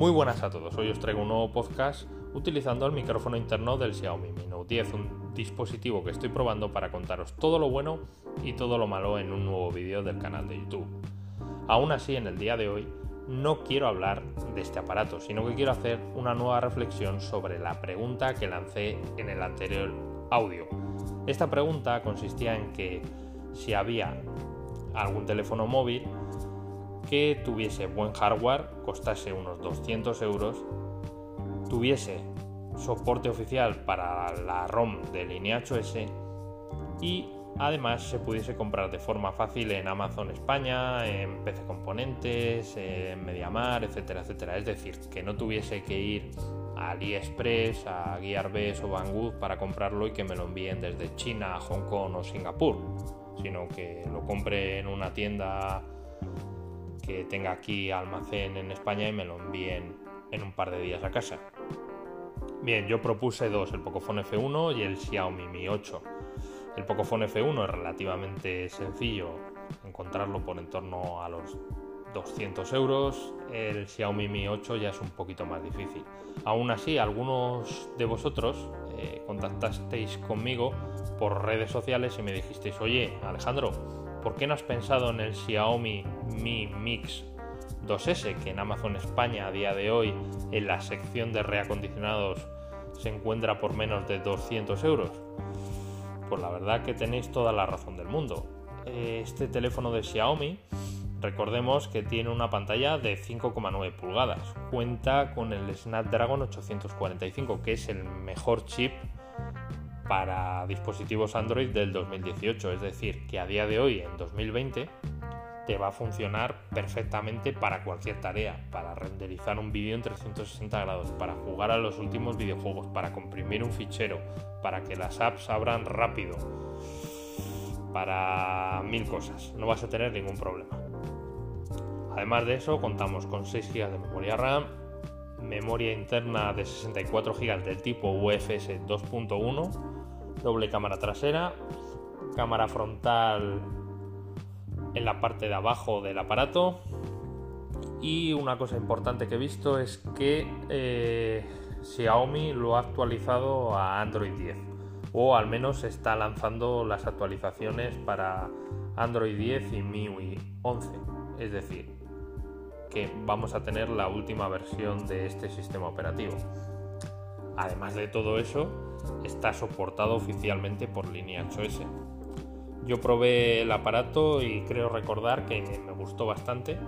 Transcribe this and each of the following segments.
Muy buenas a todos, hoy os traigo un nuevo podcast utilizando el micrófono interno del Xiaomi Mi Note 10, un dispositivo que estoy probando para contaros todo lo bueno y todo lo malo en un nuevo vídeo del canal de YouTube. Aún así, en el día de hoy no quiero hablar de este aparato, sino que quiero hacer una nueva reflexión sobre la pregunta que lancé en el anterior audio. Esta pregunta consistía en que si había algún teléfono móvil que tuviese buen hardware, costase unos 200 euros, tuviese soporte oficial para la ROM de línea 8S y además se pudiese comprar de forma fácil en Amazon España, en PC Componentes, en Mediamar, etcétera, etcétera. Es decir, que no tuviese que ir a AliExpress, a Gearbest o Banggood para comprarlo y que me lo envíen desde China, Hong Kong o Singapur, sino que lo compre en una tienda que tenga aquí almacén en España y me lo envíen en un par de días a casa. Bien, yo propuse dos, el Pocophone F1 y el Xiaomi Mi 8. El Pocophone F1 es relativamente sencillo encontrarlo por en torno a los 200 euros. El Xiaomi Mi 8 ya es un poquito más difícil. Aún así, algunos de vosotros eh, contactasteis conmigo por redes sociales y me dijisteis, oye Alejandro, ¿por qué no has pensado en el Xiaomi Mi Mix 2S, que en Amazon España a día de hoy en la sección de reacondicionados se encuentra por menos de 200 euros? Pues la verdad que tenéis toda la razón del mundo. Este teléfono de Xiaomi, recordemos que tiene una pantalla de 5,9 pulgadas. Cuenta con el Snapdragon 845, que es el mejor chip para dispositivos Android del 2018, es decir, que a día de hoy, en 2020, te va a funcionar perfectamente para cualquier tarea, para renderizar un vídeo en 360 grados, para jugar a los últimos videojuegos, para comprimir un fichero, para que las apps abran rápido, para mil cosas, no vas a tener ningún problema. Además de eso, contamos con 6 GB de memoria RAM, memoria interna de 64 GB del tipo UFS 2.1, doble cámara trasera, cámara frontal en la parte de abajo del aparato. Y una cosa importante que he visto es que eh, Xiaomi lo ha actualizado a Android 10 o al menos está lanzando las actualizaciones para Android 10 y MIUI 11 es decir que vamos a tener la última versión de este sistema operativo. Además de todo eso está soportado oficialmente por línea 8S. Yo probé el aparato y creo recordar que me gustó bastante.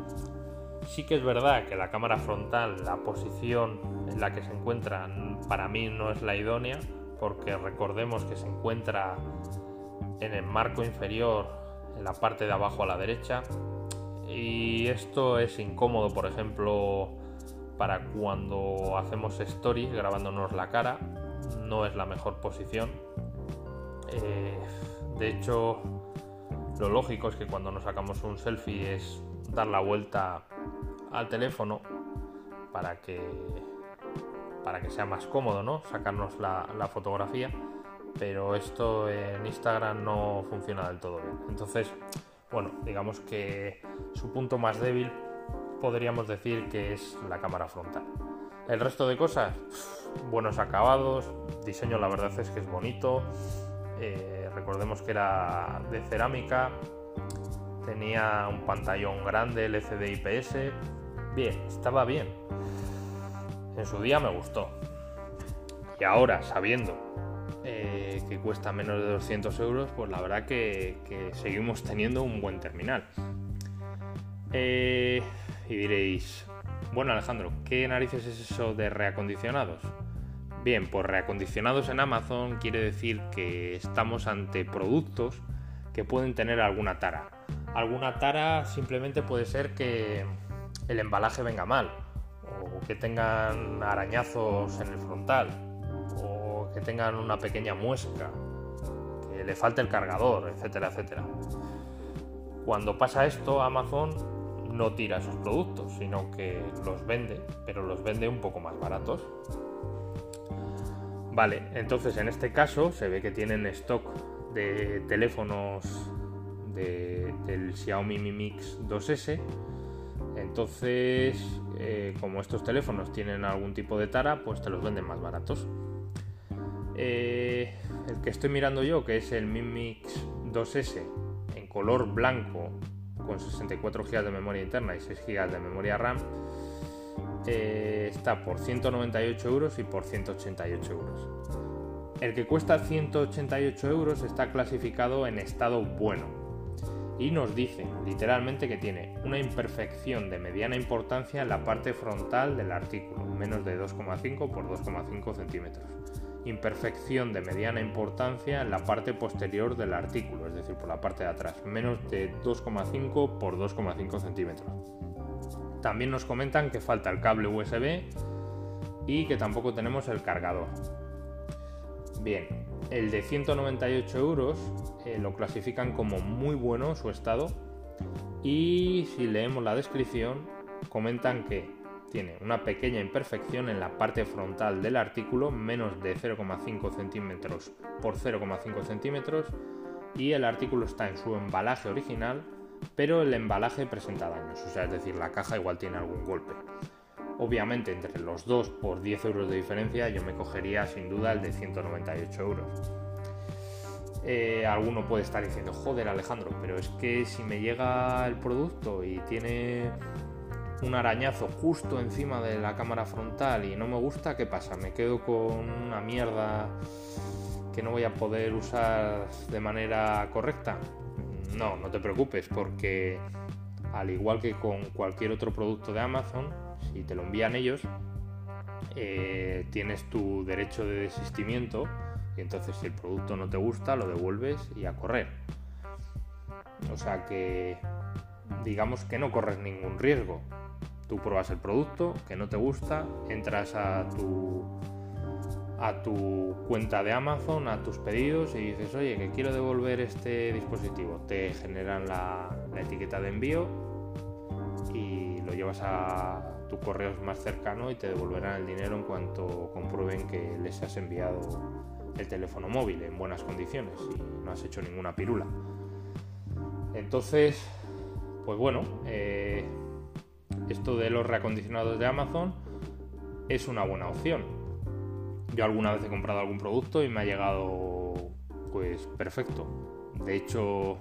Sí que es verdad que la cámara frontal, la posición en la que se encuentra, para mí no es la idónea, porque recordemos que se encuentra en el marco inferior, en la parte de abajo a la derecha. Y esto es incómodo, por ejemplo, para cuando hacemos stories grabándonos la cara no es la mejor posición. Eh, de hecho, lo lógico es que cuando nos sacamos un selfie es dar la vuelta al teléfono para que para que sea más cómodo, ¿no? Sacarnos la, la fotografía. Pero esto en Instagram no funciona del todo bien. Entonces, bueno, digamos que su punto más débil podríamos decir que es la cámara frontal. El resto de cosas, buenos acabados, diseño la verdad es que es bonito, eh, recordemos que era de cerámica, tenía un pantallón grande LCD IPS, bien, estaba bien. En su día me gustó. Y ahora, sabiendo eh, que cuesta menos de 200 euros, pues la verdad que, seguimos teniendo un buen terminal. Eh, y diréis, bueno Alejandro, ¿qué narices es eso de reacondicionados? Bien, pues reacondicionados en Amazon quiere decir que estamos ante productos que pueden tener alguna tara. Alguna tara simplemente puede ser que el embalaje venga mal, o que tengan arañazos en el frontal, o que tengan una pequeña muesca, que le falte el cargador, etcétera, etcétera. Cuando pasa esto, Amazon no tira sus productos, sino que los vende, pero los vende un poco más baratos. Vale, entonces en este caso se ve que tienen stock de teléfonos del Xiaomi Mi Mix 2S Entonces, eh, como estos teléfonos tienen algún tipo de tara, pues te los venden más baratos. Eh, el que estoy mirando yo, que es el Mi Mix 2S en color blanco con 64 GB de memoria interna y 6 GB de memoria RAM, eh, está por 198 euros y por 188 euros. El que cuesta 188 euros está clasificado en estado bueno y nos dice literalmente que tiene una imperfección de mediana importancia en la parte frontal del artículo, menos de 2,5 por 2,5 centímetros. Imperfección de mediana importancia en la parte posterior del artículo, es decir, por la parte de atrás, menos de 2,5 por 2,5 centímetros. También nos comentan que falta el cable USB y que tampoco tenemos el cargador. Bien, el de 198 euros eh, lo clasifican como muy bueno su estado y si leemos la descripción comentan que tiene una pequeña imperfección en la parte frontal del artículo, menos de 0,5 centímetros por 0,5 centímetros y el artículo está en su embalaje original pero el embalaje presenta daños, o sea, es decir, la caja igual tiene algún golpe. Obviamente, entre los dos por 10 euros de diferencia, yo me cogería sin duda el de 198 euros. Eh, alguno puede estar diciendo, joder Alejandro, pero es que si me llega el producto y tiene un arañazo justo encima de la cámara frontal y no me gusta, ¿qué pasa? ¿Me quedo con una mierda que no voy a poder usar de manera correcta? No, no te preocupes porque al igual que con cualquier otro producto de Amazon, si te lo envían ellos, eh, tienes tu derecho de desistimiento y entonces si el producto no te gusta lo devuelves y a correr. O sea que digamos que no corres ningún riesgo. Tú pruebas el producto, que no te gusta, entras a tu a tu cuenta de Amazon, a tus pedidos y dices, oye, que quiero devolver este dispositivo. Te generan la, etiqueta de envío y lo llevas a tu correo más cercano y te devolverán el dinero en cuanto comprueben que les has enviado el teléfono móvil en buenas condiciones y no has hecho ninguna pirula. Entonces, pues bueno, eh, esto de los reacondicionados de Amazon es una buena opción yo alguna vez he comprado algún producto y me ha llegado pues perfecto. De hecho,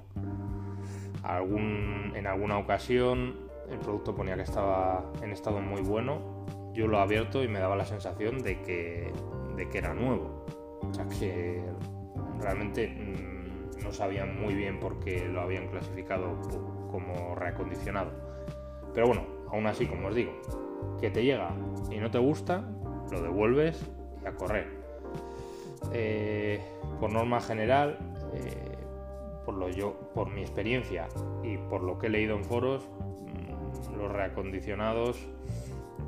en alguna ocasión el producto ponía que estaba en estado muy bueno. Yo lo he abierto y me daba la sensación de que, de que era nuevo. O sea que realmente mm, no sabían muy bien por qué lo habían clasificado como reacondicionado. Pero bueno, aún así, como os digo, que te llega y no te gusta, lo devuelves a correr. Eh, por norma general, eh, por, lo yo, por mi experiencia y por lo que he leído en foros, mm, los reacondicionados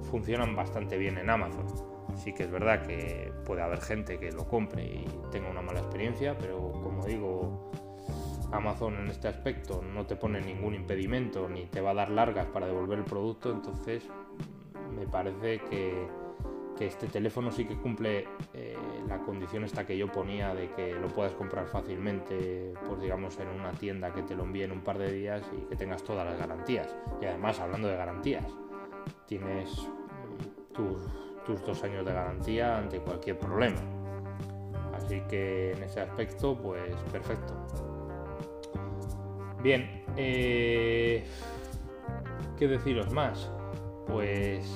funcionan bastante bien en Amazon. Sí que es verdad que puede haber gente que lo compre y tenga una mala experiencia, pero como digo, Amazon en este aspecto no te pone ningún impedimento ni te va a dar largas para devolver el producto, entonces mm, me parece que este teléfono sí que cumple eh, la condición esta que yo ponía de que lo puedas comprar fácilmente, pues digamos en una tienda que te lo envíe en un par de días y que tengas todas las garantías. Y además, hablando de garantías, tienes mm, tus, dos años de garantía ante cualquier problema. Así que en ese aspecto, pues perfecto. Bien, eh, ¿qué deciros más? Pues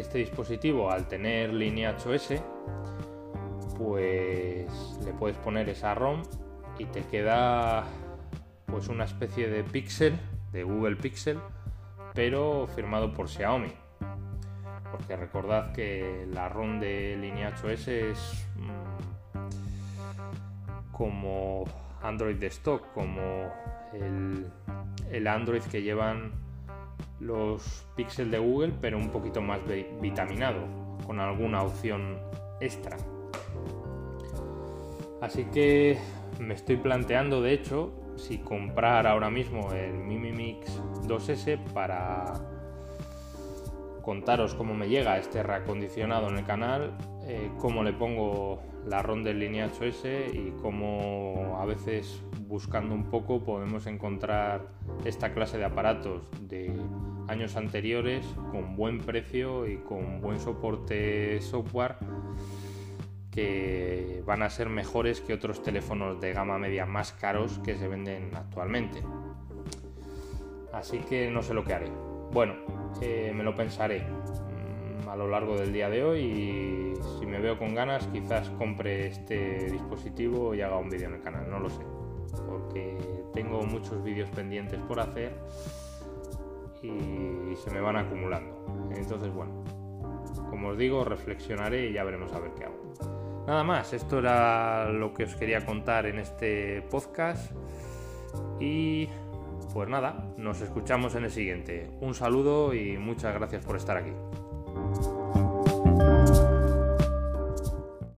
este dispositivo al tener línea 8S pues le puedes poner esa ROM y te queda pues una especie de Pixel de Google Pixel pero firmado por Xiaomi porque recordad que la ROM de línea 8S es mm, como Android de stock como el, Android que llevan los píxeles de Google, pero un poquito más vitaminado, con alguna opción extra. Así que me estoy planteando, de hecho, si comprar ahora mismo el Mimi Mix 2S para contaros cómo me llega este reacondicionado en el canal, eh, cómo le pongo la ROM del Lineage OS y cómo a veces buscando un poco podemos encontrar esta clase de aparatos de años anteriores con buen precio y con buen soporte software que van a ser mejores que otros teléfonos de gama media más caros que se venden actualmente. Así que no sé lo que haré. Bueno, eh, me lo pensaré a lo largo del día de hoy y si me veo con ganas quizás compre este dispositivo y haga un vídeo en el canal, no lo sé. Porque tengo muchos vídeos pendientes por hacer y se me van acumulando. Entonces, bueno, como os digo, reflexionaré y ya veremos a ver qué hago. Nada más, esto era lo que os quería contar en este podcast y pues nada, nos escuchamos en el siguiente. Un saludo y muchas gracias por estar aquí.